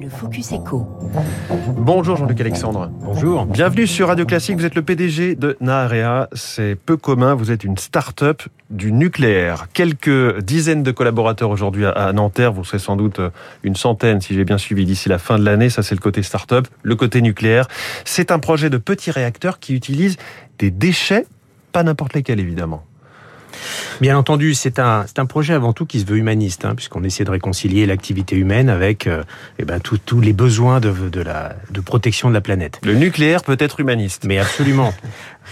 Le Focus Echo. Bonjour Jean-Luc Alexandre. Bonjour. Bienvenue sur Radio Classique. Vous êtes le PDG de Naarea. C'est peu commun. Vous êtes une start-up du nucléaire. Quelques dizaines de collaborateurs aujourd'hui à Nanterre. Vous serez sans doute une centaine, si j'ai bien suivi, d'ici la fin de l'année. Ça, c'est le côté start-up. Le côté nucléaire, c'est un projet de petits réacteurs qui utilise des déchets, pas n'importe lesquels évidemment. Bien entendu, c'est un, un projet avant tout qui se veut humaniste, hein, puisqu'on essaie de réconcilier l'activité humaine avec euh, eh ben, tous les besoins de, de, la, de protection de la planète. Le nucléaire peut être humaniste. Mais absolument.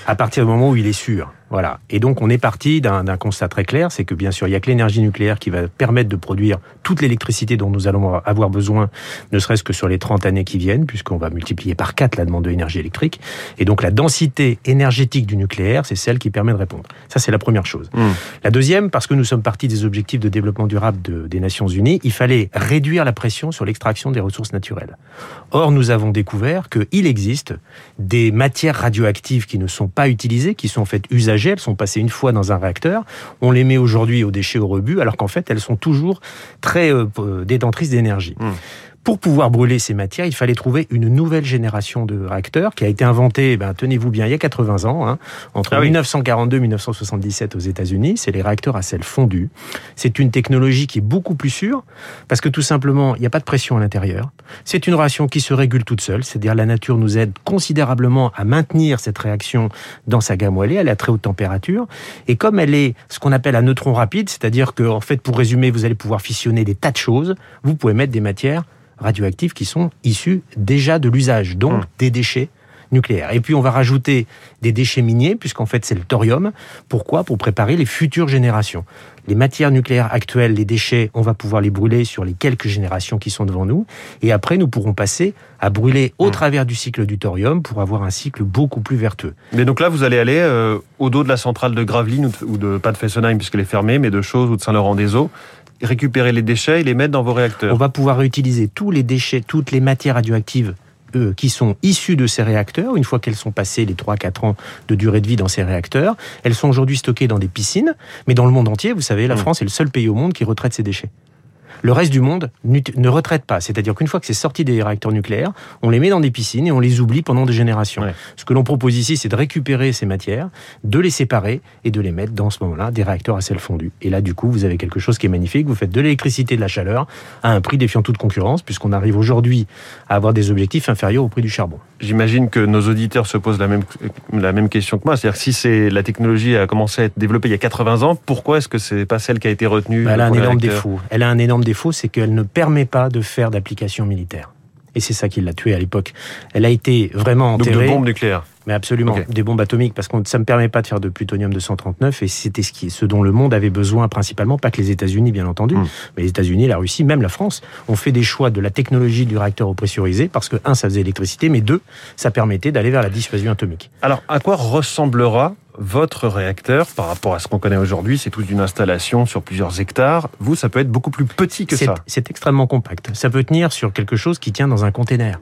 à partir du moment où il est sûr. Voilà. Et donc, on est parti d'un constat très clair, c'est que bien sûr, il n'y a que l'énergie nucléaire qui va permettre de produire toute l'électricité dont nous allons avoir besoin, ne serait-ce que sur les 30 années qui viennent, puisqu'on va multiplier par 4 la demande d'énergie électrique. Et donc, la densité énergétique du nucléaire, c'est celle qui permet de répondre. Ça, c'est la première chose. Mmh. La deuxième, parce que nous sommes partis des objectifs de développement durable de, des Nations Unies, il fallait réduire la pression sur l'extraction des ressources naturelles. Or, nous avons découvert qu'il existe des matières radioactives qui ne sont pas utilisées, qui sont en fait usagées, elles sont passées une fois dans un réacteur, on les met aujourd'hui aux déchets au rebut, alors qu'en fait elles sont toujours très euh, détentrices d'énergie. Mmh. Pour pouvoir brûler ces matières, il fallait trouver une nouvelle génération de réacteurs qui a été inventée, ben, tenez-vous bien, il y a 80 ans, hein, entre 1942 et 1977 aux États-Unis. C'est les réacteurs à sel fondu. C'est une technologie qui est beaucoup plus sûre parce que tout simplement, il n'y a pas de pression à l'intérieur. C'est une réaction qui se régule toute seule, c'est-à-dire la nature nous aide considérablement à maintenir cette réaction dans sa gamme où elle est, à très haute température. Et comme elle est ce qu'on appelle un neutron rapide, c'est-à-dire que, en fait, pour résumer, vous allez pouvoir fissionner des tas de choses, vous pouvez mettre des matières radioactifs qui sont issus déjà de l'usage, donc mmh. des déchets nucléaires. Et puis on va rajouter des déchets miniers, puisqu'en fait c'est le thorium. Pourquoi? Pour préparer les futures générations. Les matières nucléaires actuelles, les déchets, on va pouvoir les brûler sur les quelques générations qui sont devant nous. Et après, nous pourrons passer à brûler au mmh. travers du cycle du thorium pour avoir un cycle beaucoup plus vertueux. Mais donc là, vous allez aller euh, au dos de la centrale de Gravelines ou de, pas de Fessenheim puisqu'elle est fermée, mais de Choses ou de Saint-Laurent-des-Eaux récupérer les déchets et les mettre dans vos réacteurs. On va pouvoir réutiliser tous les déchets, toutes les matières radioactives euh, qui sont issues de ces réacteurs, une fois qu'elles sont passées les 3-4 ans de durée de vie dans ces réacteurs. Elles sont aujourd'hui stockées dans des piscines, mais dans le monde entier, vous savez, la mmh. France est le seul pays au monde qui retraite ses déchets. Le reste du monde ne retraite pas. C'est-à-dire qu'une fois que c'est sorti des réacteurs nucléaires, on les met dans des piscines et on les oublie pendant des générations. Ce que l'on propose ici, c'est de récupérer ces matières, de les séparer et de les mettre dans ce moment-là des réacteurs à sel fondu. Et là, du coup, vous avez quelque chose qui est magnifique. Vous faites de l'électricité, de la chaleur à un prix défiant toute concurrence, puisqu'on arrive aujourd'hui à avoir des objectifs inférieurs au prix du charbon. J'imagine que nos auditeurs se posent la même, la même question que moi. C'est-à-dire si c'est la technologie a commencé à être développée il y a 80 ans, pourquoi est-ce que c'est pas celle qui a été retenue bah, Elle a un énorme défaut. Elle a un énorme défaut, c'est qu'elle ne permet pas de faire d'application militaire. Et c'est ça qui l'a tuée à l'époque. Elle a été vraiment enterrée. Donc de bombes nucléaires mais absolument, des bombes atomiques, parce que ça ne me permet pas de faire de plutonium 239, et c'était ce, qui, ce dont le monde avait besoin principalement, pas que les États-Unis, bien entendu, hmm. mais les États-Unis, la Russie, même la France, ont fait des choix de la technologie du réacteur au pressurisé, parce que, un, ça faisait l'électricité, mais deux, ça permettait d'aller vers la dissuasion atomique. Alors, à quoi ressemblera votre réacteur par rapport à ce qu'on connaît aujourd'hui? C'est toute une installation sur plusieurs hectares. Vous, ça peut être beaucoup plus petit que ça. C'est extrêmement compact. Ça peut tenir sur quelque chose qui tient dans un container.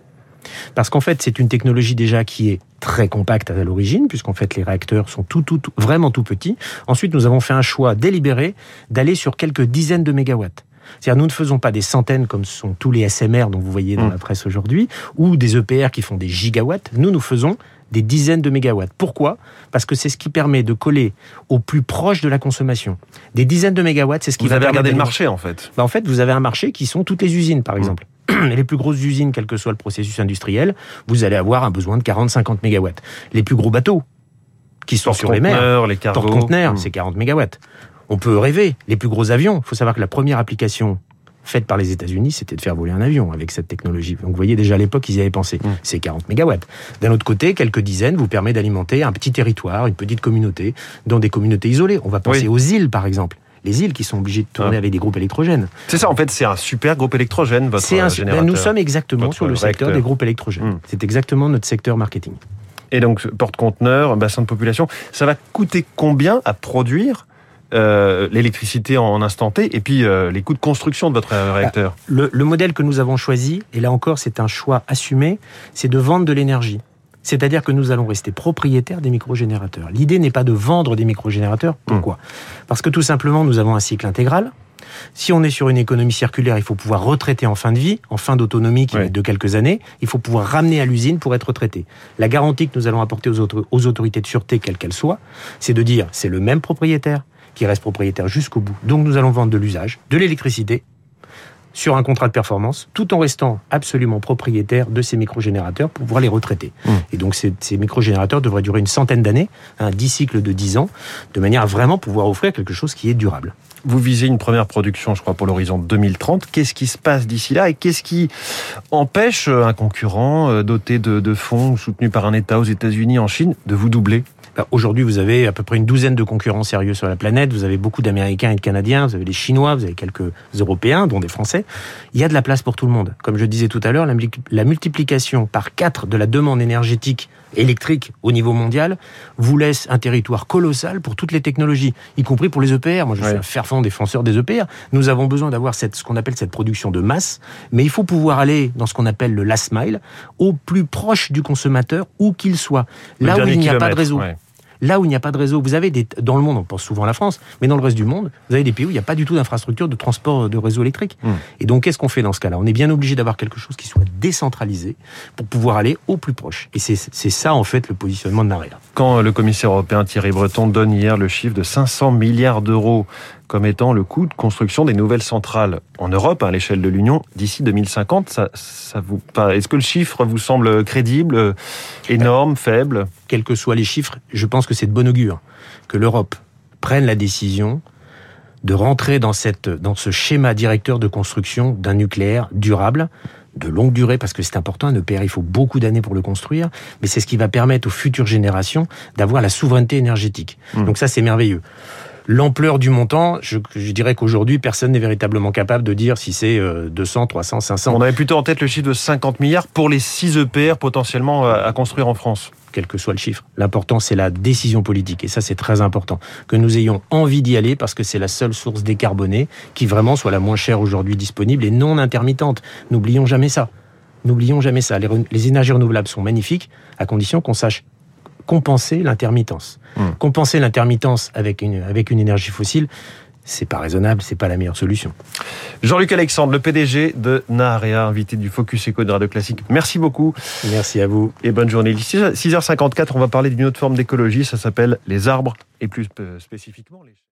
Parce qu'en fait, c'est une technologie déjà qui est très compacte à l'origine, puisqu'en fait les réacteurs sont tout, tout, vraiment tout petits. Ensuite, nous avons fait un choix délibéré d'aller sur quelques dizaines de mégawatts. C'est-à-dire, nous ne faisons pas des centaines comme sont tous les SMR dont vous voyez dans mmh. la presse aujourd'hui, ou des EPR qui font des gigawatts. Nous, nous faisons des dizaines de mégawatts. Pourquoi? Parce que c'est ce qui permet de coller au plus proche de la consommation. Des dizaines de mégawatts, c'est ce qui vous avez regardé le marché en fait. Bah, en fait, vous avez un marché qui sont toutes les usines, par mmh. les plus grosses usines, quel que soit le processus industriel, vous allez avoir un besoin de 40-50 mégawatts. Les plus gros bateaux, qui sont sur les mers, les cargos, conteneurs, hmm. c'est 40 mégawatts. On peut rêver. Les plus gros avions, il faut savoir que la première application faite par les États-Unis, c'était de faire voler un avion avec cette technologie. Donc vous voyez déjà à l'époque, ils y avaient pensé. Hmm. C'est 40 mégawatts. D'un autre côté, quelques dizaines vous permet d'alimenter un petit territoire, une petite communauté, dans des communautés isolées. On va penser aux îles, par exemple les îles qui sont obligées de tourner ah. avec des groupes électrogènes. C'est ça, en fait, c'est un super groupe électrogène, votre un, générateur. Ben, nous sommes exactement sur le secteur des groupes électrogènes. Hmm. C'est exactement notre secteur marketing. Et donc, porte-conteneur, bassin de population, ça va coûter combien à produire euh, l'électricité en instant T et puis euh, les coûts de construction de votre réacteur? le, le modèle que nous avons choisi, et là encore c'est un choix assumé, c'est de vendre de l'énergie. C'est-à-dire que nous allons rester propriétaires des microgénérateurs. L'idée n'est pas de vendre des microgénérateurs. Pourquoi? Parce que tout simplement, nous avons un cycle intégral. Si on est sur une économie circulaire, il faut pouvoir retraiter en fin de vie, en fin d'autonomie qui est de quelques années. Il faut pouvoir ramener à l'usine pour être retraité. La garantie que nous allons apporter aux, aux autorités de sûreté, quelles qu'elles soient, c'est de dire c'est le même propriétaire qui reste propriétaire jusqu'au bout. Donc nous allons vendre de l'usage, de l'électricité sur un contrat de performance, tout en restant absolument propriétaire de ces microgénérateurs pour pouvoir les retraiter. Mmh. Et donc ces, ces microgénérateurs devraient durer une centaine d'années, un dix cycles de 10 ans, de manière à vraiment pouvoir offrir quelque chose qui est durable. Vous visez une première production, je crois, pour l'horizon 2030. Qu'est-ce qui se passe d'ici là et qu'est-ce qui empêche un concurrent euh, doté de, de fonds soutenu par un État aux États-Unis, en Chine, de vous doubler? Bah, aujourd'hui, vous avez à peu près une douzaine de concurrents sérieux sur la planète. Vous avez beaucoup d'Américains et de Canadiens. Vous avez les Chinois. Vous avez quelques Européens, dont des Français. Il y a de la place pour tout le monde. Comme je disais tout à l'heure, la multiplication par quatre de la demande énergétique électrique au niveau mondial vous laisse un territoire colossal pour toutes les technologies, y compris pour les EPR. Moi, je suis un fervent défenseur des EPR. Nous avons besoin d'avoir cette, ce qu'on appelle cette production de masse, mais il faut pouvoir aller dans ce qu'on appelle le last mile, au plus proche du consommateur, où qu'il soit. Là où il n'y a pas de réseau. Là où il n'y a pas de réseau, vous avez des, dans le monde, on pense souvent à la France, mais dans le reste du monde, vous avez des pays où il n'y a pas du tout d'infrastructure de transport de réseau électrique. Hmm. Et donc, qu'est-ce qu'on fait dans ce cas-là? On est bien obligé d'avoir quelque chose qui soit décentralisé pour pouvoir aller au plus proche. Et c'est ça, en fait, le positionnement de Narella. Quand le commissaire européen Thierry Breton donne hier le chiffre de 500 milliards d'euros comme étant le coût de construction des nouvelles centrales en Europe, à l'échelle de l'Union, d'ici 2050. Ça, ça vous, est-ce que le chiffre vous semble crédible, énorme, faible? Quels que soient les chiffres, je pense que c'est de bon augure que l'Europe prenne la décision de rentrer dans, cette, dans ce schéma directeur de construction d'un nucléaire durable, de longue durée, parce que c'est important, un EPR, il faut beaucoup d'années pour le construire, mais c'est ce qui va permettre aux futures générations d'avoir la souveraineté énergétique. Mmh. Donc ça, c'est merveilleux. L'ampleur du montant, je, dirais qu'aujourd'hui, personne n'est véritablement capable de dire si c'est 200, 300, 500. On avait plutôt en tête le chiffre de 50 milliards pour les 6 EPR potentiellement euh, à construire en France quel que soit le chiffre. L'important, c'est la décision politique. Et ça, c'est très important. Que nous ayons envie d'y aller parce que c'est la seule source décarbonée qui vraiment soit la moins chère aujourd'hui disponible et non intermittente. N'oublions jamais ça. N'oublions jamais ça. les énergies renouvelables sont magnifiques à condition qu'on sache compenser l'intermittence. Hmm. Compenser l'intermittence avec une, avec une énergie fossile, c'est pas raisonnable, c'est pas la meilleure solution. Jean-Luc Alexandre, le PDG de Naarea, invité du Focus Eco de Radio Classique. Merci beaucoup. Merci à vous. Et bonne journée. 6h54, on va parler d'une autre forme d'écologie, ça s'appelle les arbres et plus spécifiquement les...